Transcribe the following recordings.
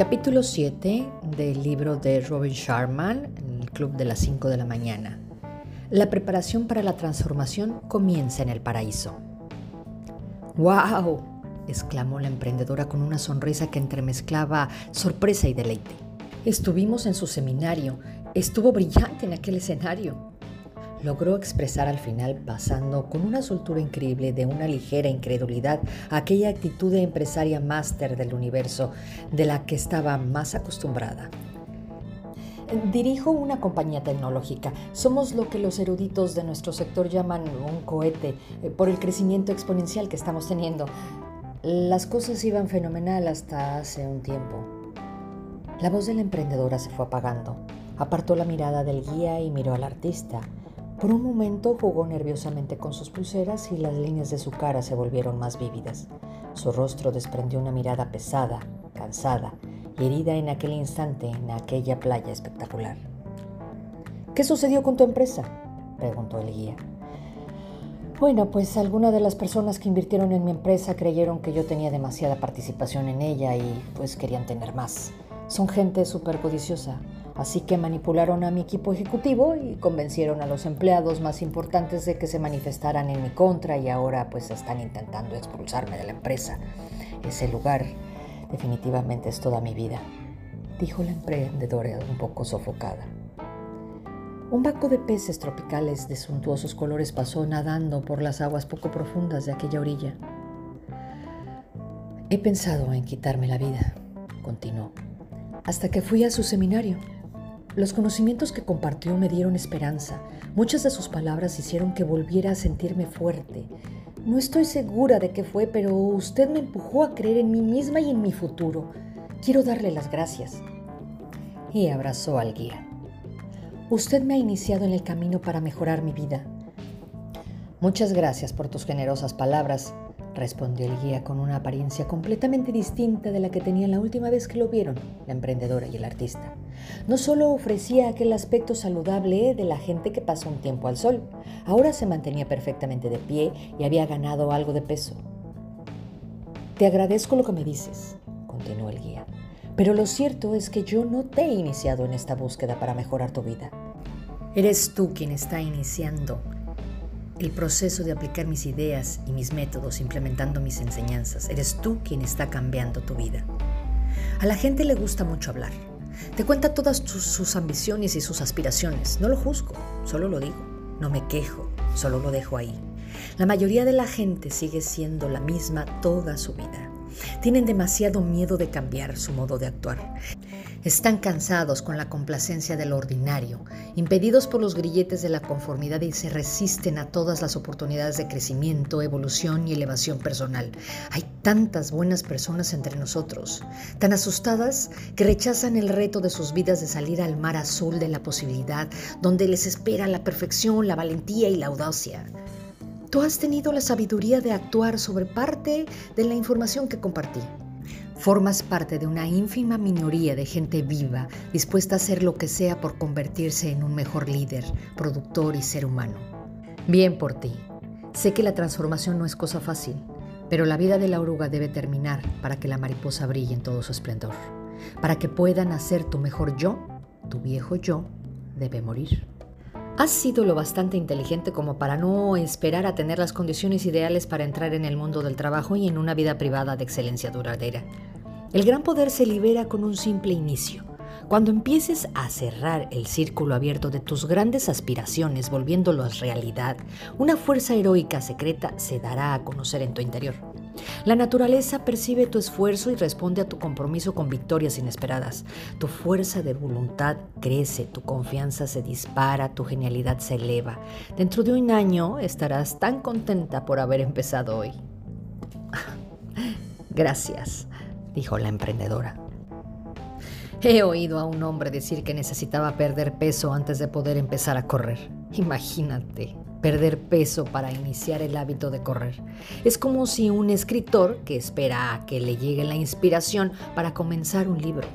Capítulo 7 del libro de Robin Sharman, el Club de las 5 de la mañana. La preparación para la transformación comienza en el paraíso. ¡Wow! exclamó la emprendedora con una sonrisa que entremezclaba sorpresa y deleite. Estuvimos en su seminario. Estuvo brillante en aquel escenario logró expresar al final pasando con una soltura increíble de una ligera incredulidad aquella actitud de empresaria máster del universo de la que estaba más acostumbrada. Dirijo una compañía tecnológica. Somos lo que los eruditos de nuestro sector llaman un cohete eh, por el crecimiento exponencial que estamos teniendo. Las cosas iban fenomenal hasta hace un tiempo. La voz de la emprendedora se fue apagando. Apartó la mirada del guía y miró al artista. Por un momento jugó nerviosamente con sus pulseras y las líneas de su cara se volvieron más vívidas. Su rostro desprendió una mirada pesada, cansada y herida en aquel instante en aquella playa espectacular. ¿Qué sucedió con tu empresa? preguntó el guía. Bueno, pues algunas de las personas que invirtieron en mi empresa creyeron que yo tenía demasiada participación en ella y pues querían tener más. Son gente súper. Así que manipularon a mi equipo ejecutivo y convencieron a los empleados más importantes de que se manifestaran en mi contra y ahora pues están intentando expulsarme de la empresa. Ese lugar definitivamente es toda mi vida, dijo la emprendedora un poco sofocada. Un barco de peces tropicales de suntuosos colores pasó nadando por las aguas poco profundas de aquella orilla. He pensado en quitarme la vida, continuó, hasta que fui a su seminario. Los conocimientos que compartió me dieron esperanza. Muchas de sus palabras hicieron que volviera a sentirme fuerte. No estoy segura de qué fue, pero usted me empujó a creer en mí misma y en mi futuro. Quiero darle las gracias. Y abrazó al guía. Usted me ha iniciado en el camino para mejorar mi vida. Muchas gracias por tus generosas palabras, respondió el guía con una apariencia completamente distinta de la que tenía la última vez que lo vieron, la emprendedora y el artista. No solo ofrecía aquel aspecto saludable de la gente que pasa un tiempo al sol, ahora se mantenía perfectamente de pie y había ganado algo de peso. Te agradezco lo que me dices, continuó el guía, pero lo cierto es que yo no te he iniciado en esta búsqueda para mejorar tu vida. Eres tú quien está iniciando el proceso de aplicar mis ideas y mis métodos implementando mis enseñanzas. Eres tú quien está cambiando tu vida. A la gente le gusta mucho hablar. Te cuenta todas sus ambiciones y sus aspiraciones. No lo juzgo, solo lo digo. No me quejo, solo lo dejo ahí. La mayoría de la gente sigue siendo la misma toda su vida. Tienen demasiado miedo de cambiar su modo de actuar. Están cansados con la complacencia de lo ordinario, impedidos por los grilletes de la conformidad y se resisten a todas las oportunidades de crecimiento, evolución y elevación personal. Hay tantas buenas personas entre nosotros, tan asustadas que rechazan el reto de sus vidas de salir al mar azul de la posibilidad, donde les espera la perfección, la valentía y la audacia. Tú has tenido la sabiduría de actuar sobre parte de la información que compartí. Formas parte de una ínfima minoría de gente viva dispuesta a hacer lo que sea por convertirse en un mejor líder, productor y ser humano. Bien por ti. Sé que la transformación no es cosa fácil, pero la vida de la oruga debe terminar para que la mariposa brille en todo su esplendor. Para que puedan hacer tu mejor yo, tu viejo yo debe morir. Has sido lo bastante inteligente como para no esperar a tener las condiciones ideales para entrar en el mundo del trabajo y en una vida privada de excelencia duradera. El gran poder se libera con un simple inicio. Cuando empieces a cerrar el círculo abierto de tus grandes aspiraciones, volviéndolos realidad, una fuerza heroica secreta se dará a conocer en tu interior. La naturaleza percibe tu esfuerzo y responde a tu compromiso con victorias inesperadas. Tu fuerza de voluntad crece, tu confianza se dispara, tu genialidad se eleva. Dentro de un año estarás tan contenta por haber empezado hoy. Gracias dijo la emprendedora. He oído a un hombre decir que necesitaba perder peso antes de poder empezar a correr. Imagínate, perder peso para iniciar el hábito de correr. Es como si un escritor que espera a que le llegue la inspiración para comenzar un libro,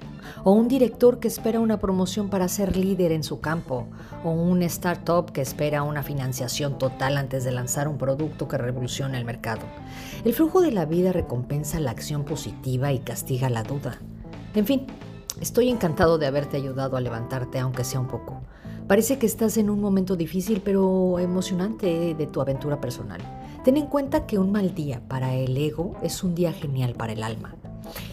o un director que espera una promoción para ser líder en su campo, o un startup que espera una financiación total antes de lanzar un producto que revolucione el mercado. El flujo de la vida recompensa la acción positiva y castiga la duda. En fin, estoy encantado de haberte ayudado a levantarte, aunque sea un poco. Parece que estás en un momento difícil pero emocionante de tu aventura personal. Ten en cuenta que un mal día para el ego es un día genial para el alma.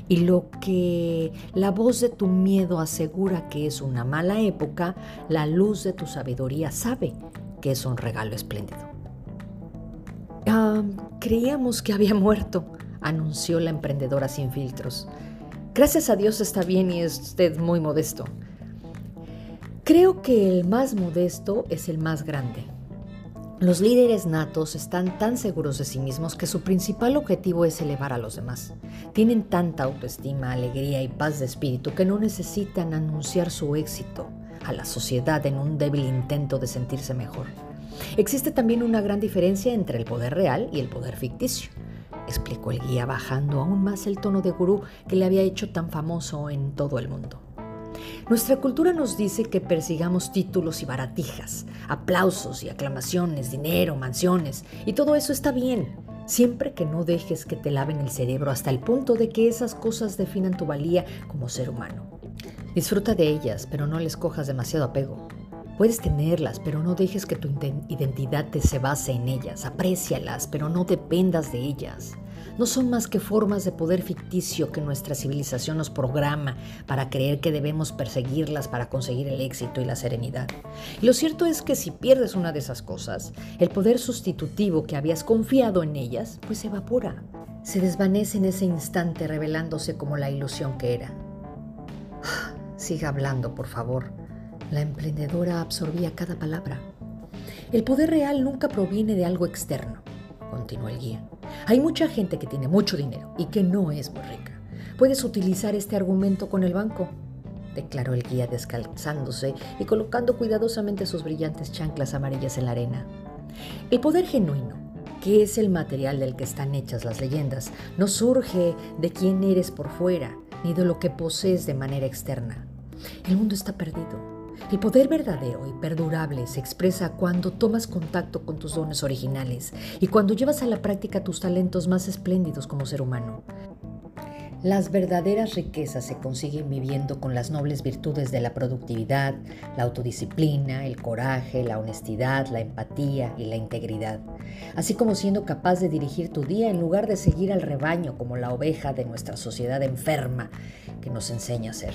Y lo que la voz de tu miedo asegura que es una mala época, la luz de tu sabiduría sabe que es un regalo espléndido. Ah, creíamos que había muerto, anunció la emprendedora sin filtros. Gracias a Dios está bien y es usted muy modesto. Creo que el más modesto es el más grande. Los líderes natos están tan seguros de sí mismos que su principal objetivo es elevar a los demás. Tienen tanta autoestima, alegría y paz de espíritu que no necesitan anunciar su éxito a la sociedad en un débil intento de sentirse mejor. Existe también una gran diferencia entre el poder real y el poder ficticio, explicó el guía bajando aún más el tono de gurú que le había hecho tan famoso en todo el mundo. Nuestra cultura nos dice que persigamos títulos y baratijas, aplausos y aclamaciones, dinero, mansiones, y todo eso está bien, siempre que no dejes que te laven el cerebro hasta el punto de que esas cosas definan tu valía como ser humano. Disfruta de ellas, pero no les cojas demasiado apego. Puedes tenerlas, pero no dejes que tu identidad te se base en ellas. Aprécialas, pero no dependas de ellas no son más que formas de poder ficticio que nuestra civilización nos programa para creer que debemos perseguirlas para conseguir el éxito y la serenidad. Y lo cierto es que si pierdes una de esas cosas, el poder sustitutivo que habías confiado en ellas, pues se evapora. Se desvanece en ese instante revelándose como la ilusión que era. Siga hablando, por favor. La emprendedora absorbía cada palabra. El poder real nunca proviene de algo externo, continuó el guía. Hay mucha gente que tiene mucho dinero y que no es muy rica. Puedes utilizar este argumento con el banco, declaró el guía descalzándose y colocando cuidadosamente sus brillantes chanclas amarillas en la arena. El poder genuino, que es el material del que están hechas las leyendas, no surge de quién eres por fuera, ni de lo que posees de manera externa. El mundo está perdido. El poder verdadero y perdurable se expresa cuando tomas contacto con tus dones originales y cuando llevas a la práctica tus talentos más espléndidos como ser humano. Las verdaderas riquezas se consiguen viviendo con las nobles virtudes de la productividad, la autodisciplina, el coraje, la honestidad, la empatía y la integridad, así como siendo capaz de dirigir tu día en lugar de seguir al rebaño como la oveja de nuestra sociedad enferma que nos enseña a ser.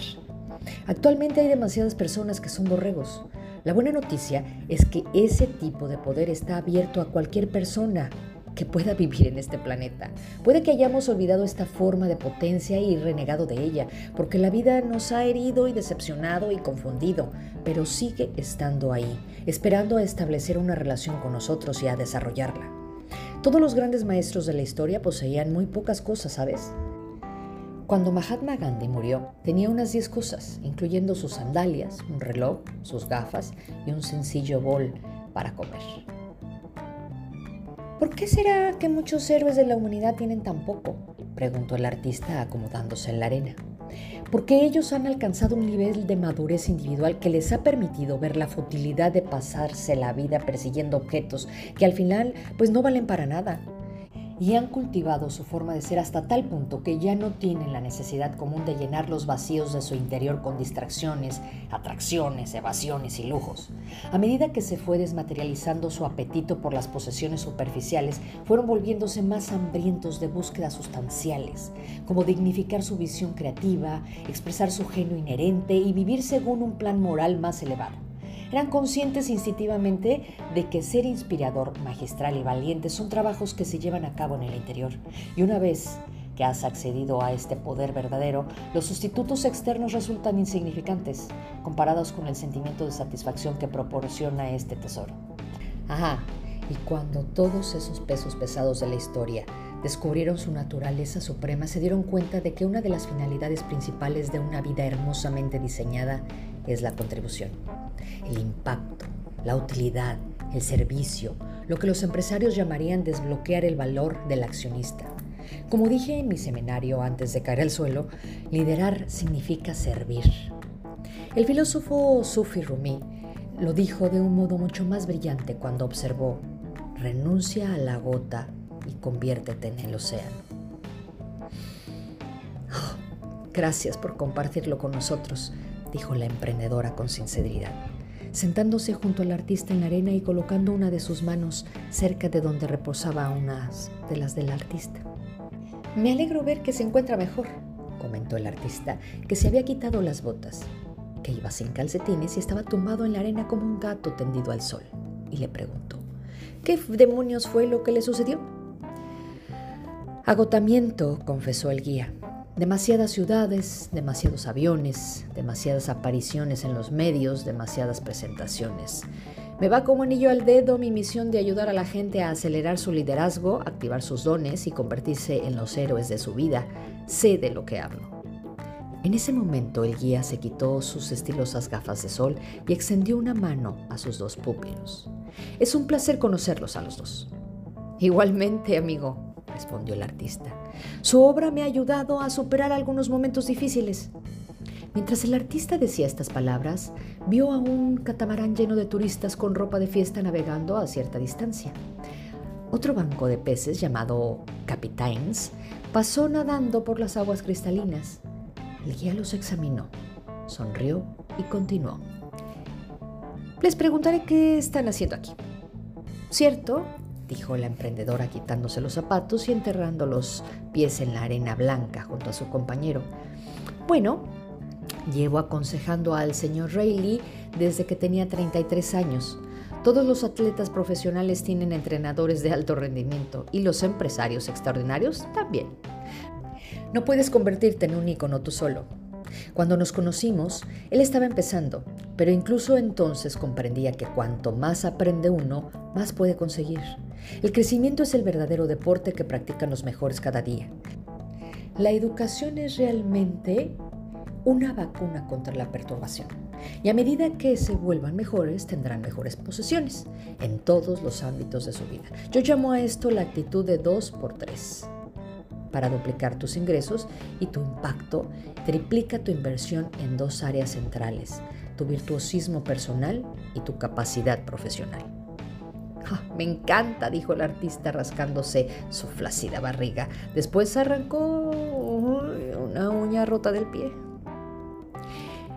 Actualmente hay demasiadas personas que son borregos. La buena noticia es que ese tipo de poder está abierto a cualquier persona que pueda vivir en este planeta. Puede que hayamos olvidado esta forma de potencia y renegado de ella, porque la vida nos ha herido y decepcionado y confundido, pero sigue estando ahí, esperando a establecer una relación con nosotros y a desarrollarla. Todos los grandes maestros de la historia poseían muy pocas cosas, ¿sabes? Cuando Mahatma Gandhi murió, tenía unas 10 cosas, incluyendo sus sandalias, un reloj, sus gafas y un sencillo bol para comer. ¿Por qué será que muchos héroes de la humanidad tienen tan poco? preguntó el artista acomodándose en la arena. Porque ellos han alcanzado un nivel de madurez individual que les ha permitido ver la futilidad de pasarse la vida persiguiendo objetos que al final pues no valen para nada y han cultivado su forma de ser hasta tal punto que ya no tienen la necesidad común de llenar los vacíos de su interior con distracciones, atracciones, evasiones y lujos. A medida que se fue desmaterializando su apetito por las posesiones superficiales, fueron volviéndose más hambrientos de búsquedas sustanciales, como dignificar su visión creativa, expresar su genio inherente y vivir según un plan moral más elevado. Eran conscientes instintivamente de que ser inspirador, magistral y valiente son trabajos que se llevan a cabo en el interior. Y una vez que has accedido a este poder verdadero, los sustitutos externos resultan insignificantes comparados con el sentimiento de satisfacción que proporciona este tesoro. Ajá, y cuando todos esos pesos pesados de la historia descubrieron su naturaleza suprema, se dieron cuenta de que una de las finalidades principales de una vida hermosamente diseñada es la contribución el impacto, la utilidad, el servicio, lo que los empresarios llamarían desbloquear el valor del accionista. Como dije en mi seminario antes de caer al suelo, liderar significa servir. El filósofo Sufi Rumi lo dijo de un modo mucho más brillante cuando observó, renuncia a la gota y conviértete en el océano. Gracias por compartirlo con nosotros, dijo la emprendedora con sinceridad, sentándose junto al artista en la arena y colocando una de sus manos cerca de donde reposaba unas de las del artista. Me alegro ver que se encuentra mejor, comentó el artista, que se había quitado las botas, que iba sin calcetines y estaba tumbado en la arena como un gato tendido al sol, y le preguntó, ¿qué demonios fue lo que le sucedió? Agotamiento, confesó el guía. Demasiadas ciudades, demasiados aviones, demasiadas apariciones en los medios, demasiadas presentaciones. Me va como anillo al dedo mi misión de ayudar a la gente a acelerar su liderazgo, activar sus dones y convertirse en los héroes de su vida. Sé de lo que hablo. En ese momento el guía se quitó sus estilosas gafas de sol y extendió una mano a sus dos pupilos. Es un placer conocerlos a los dos. Igualmente, amigo, respondió el artista. Su obra me ha ayudado a superar algunos momentos difíciles. Mientras el artista decía estas palabras, vio a un catamarán lleno de turistas con ropa de fiesta navegando a cierta distancia. Otro banco de peces llamado Capitains pasó nadando por las aguas cristalinas. El guía los examinó, sonrió y continuó. Les preguntaré qué están haciendo aquí. ¿Cierto? Dijo la emprendedora quitándose los zapatos y enterrando los pies en la arena blanca junto a su compañero. Bueno, llevo aconsejando al señor Rayleigh desde que tenía 33 años. Todos los atletas profesionales tienen entrenadores de alto rendimiento y los empresarios extraordinarios también. No puedes convertirte en un ícono tú solo. Cuando nos conocimos, él estaba empezando, pero incluso entonces comprendía que cuanto más aprende uno, más puede conseguir. El crecimiento es el verdadero deporte que practican los mejores cada día. La educación es realmente una vacuna contra la perturbación. Y a medida que se vuelvan mejores, tendrán mejores posesiones en todos los ámbitos de su vida. Yo llamo a esto la actitud de 2 por 3 para duplicar tus ingresos y tu impacto, triplica tu inversión en dos áreas centrales, tu virtuosismo personal y tu capacidad profesional. Ah, me encanta, dijo el artista rascándose su flácida barriga. Después arrancó una uña rota del pie.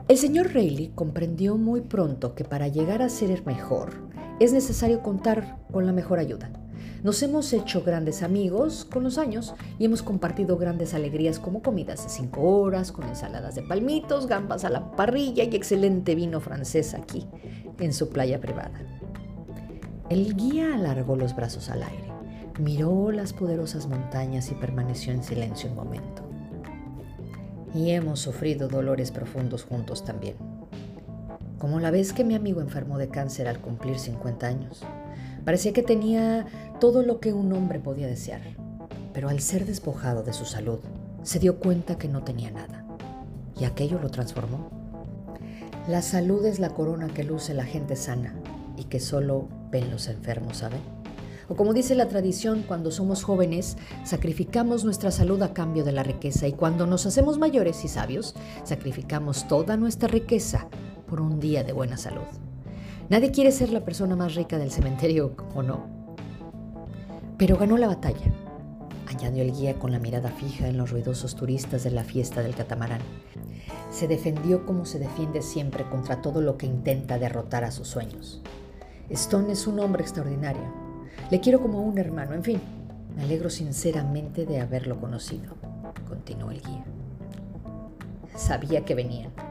El señor Rayleigh comprendió muy pronto que para llegar a ser mejor es necesario contar con la mejor ayuda. Nos hemos hecho grandes amigos con los años y hemos compartido grandes alegrías como comidas de cinco horas, con ensaladas de palmitos, gambas a la parrilla y excelente vino francés aquí, en su playa privada. El guía alargó los brazos al aire, miró las poderosas montañas y permaneció en silencio un momento. Y hemos sufrido dolores profundos juntos también. Como la vez que mi amigo enfermó de cáncer al cumplir 50 años. Parecía que tenía todo lo que un hombre podía desear, pero al ser despojado de su salud, se dio cuenta que no tenía nada, y aquello lo transformó. La salud es la corona que luce la gente sana y que solo ven los enfermos, ¿saben? O como dice la tradición, cuando somos jóvenes, sacrificamos nuestra salud a cambio de la riqueza y cuando nos hacemos mayores y sabios, sacrificamos toda nuestra riqueza por un día de buena salud. Nadie quiere ser la persona más rica del cementerio, ¿o no? Pero ganó la batalla, añadió el guía con la mirada fija en los ruidosos turistas de la fiesta del catamarán. Se defendió como se defiende siempre contra todo lo que intenta derrotar a sus sueños. Stone es un hombre extraordinario. Le quiero como un hermano, en fin. Me alegro sinceramente de haberlo conocido, continuó el guía. Sabía que venían.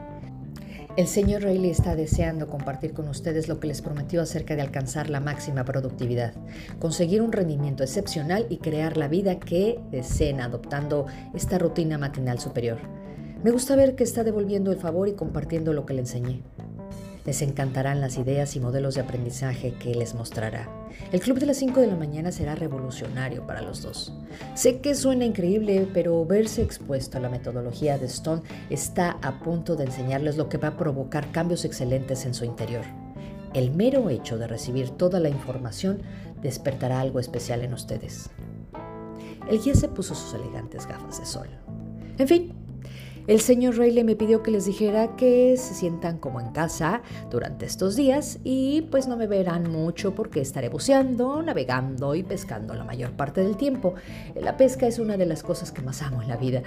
El señor Rayleigh está deseando compartir con ustedes lo que les prometió acerca de alcanzar la máxima productividad, conseguir un rendimiento excepcional y crear la vida que deseen adoptando esta rutina matinal superior. Me gusta ver que está devolviendo el favor y compartiendo lo que le enseñé. Les encantarán las ideas y modelos de aprendizaje que les mostrará. El club de las 5 de la mañana será revolucionario para los dos. Sé que suena increíble, pero verse expuesto a la metodología de Stone está a punto de enseñarles lo que va a provocar cambios excelentes en su interior. El mero hecho de recibir toda la información despertará algo especial en ustedes. El guía se puso sus elegantes gafas de sol. En fin, el señor Rayleigh me pidió que les dijera que se sientan como en casa durante estos días y pues no me verán mucho porque estaré buceando, navegando y pescando la mayor parte del tiempo. La pesca es una de las cosas que más amo en la vida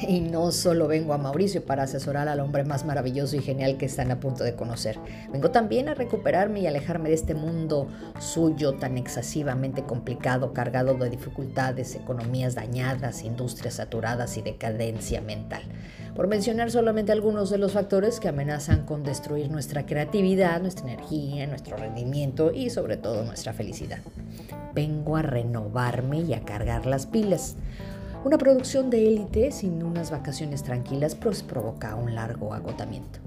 Y no solo vengo a Mauricio para asesorar al hombre más maravilloso y genial que están a punto de conocer. Vengo también a recuperarme y alejarme de este mundo suyo tan excesivamente complicado, cargado de dificultades, economías dañadas, industrias saturadas y decadencia mental. Por mencionar solamente algunos de los factores que amenazan con destruir nuestra creatividad, nuestra energía, nuestro rendimiento y sobre todo nuestra felicidad. Vengo a renovarme y a cargar las pilas. Una producción de élite sin unas vacaciones tranquilas provoca un largo agotamiento.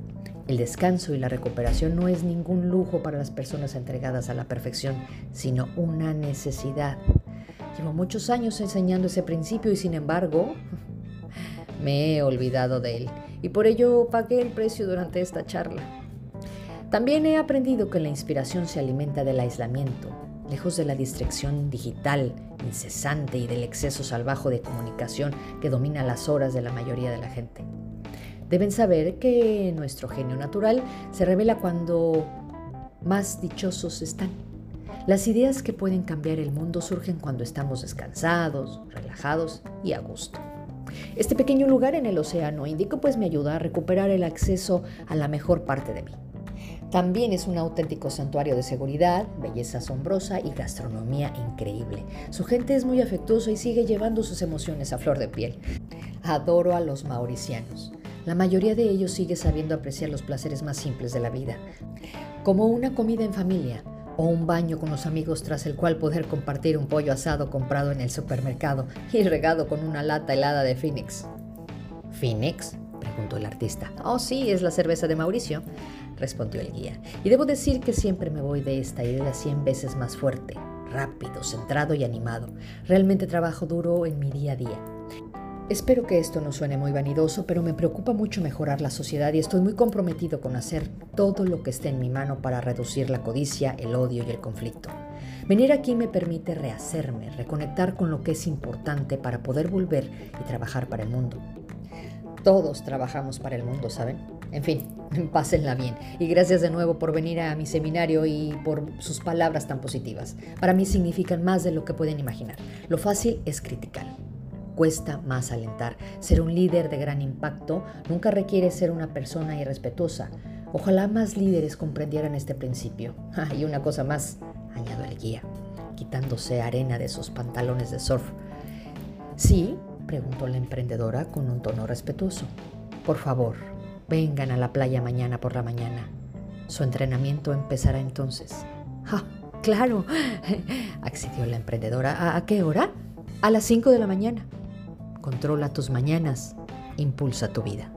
El descanso y la recuperación no es ningún lujo para las personas entregadas a la perfección, sino una necesidad. Llevo muchos años enseñando ese principio y sin embargo me he olvidado de él y por ello pagué el precio durante esta charla. También he aprendido que la inspiración se alimenta del aislamiento, lejos de la distracción digital incesante y del exceso salvaje de comunicación que domina las horas de la mayoría de la gente. Deben saber que nuestro genio natural se revela cuando más dichosos están. Las ideas que pueden cambiar el mundo surgen cuando estamos descansados, relajados y a gusto. Este pequeño lugar en el Océano Índico pues me ayuda a recuperar el acceso a la mejor parte de mí. También es un auténtico santuario de seguridad, belleza asombrosa y gastronomía increíble. Su gente es muy afectuosa y sigue llevando sus emociones a flor de piel. Adoro a los mauricianos. La mayoría de ellos sigue sabiendo apreciar los placeres más simples de la vida, como una comida en familia o un baño con los amigos tras el cual poder compartir un pollo asado comprado en el supermercado y regado con una lata helada de Phoenix. ¿Phoenix? preguntó el artista. Oh, sí, es la cerveza de Mauricio respondió el guía. Y debo decir que siempre me voy de esta idea cien veces más fuerte, rápido, centrado y animado. Realmente trabajo duro en mi día a día. Espero que esto no suene muy vanidoso, pero me preocupa mucho mejorar la sociedad y estoy muy comprometido con hacer todo lo que esté en mi mano para reducir la codicia, el odio y el conflicto. Venir aquí me permite rehacerme, reconectar con lo que es importante para poder volver y trabajar para el mundo. Todos trabajamos para el mundo, ¿saben? En fin, pásenla bien. Y gracias de nuevo por venir a mi seminario y por sus palabras tan positivas. Para mí significan más de lo que pueden imaginar. Lo fácil es criticar. Cuesta más alentar. Ser un líder de gran impacto nunca requiere ser una persona irrespetuosa. Ojalá más líderes comprendieran este principio. Ah, y una cosa más, añado el guía, quitándose arena de sus pantalones de surf. Sí, preguntó la emprendedora con un tono respetuoso. Por favor, vengan a la playa mañana por la mañana. Su entrenamiento empezará entonces. ¡Ah, claro! accedió la emprendedora. ¿A, qué hora? A las 5 de la mañana. Controla tus mañanas, impulsa tu vida.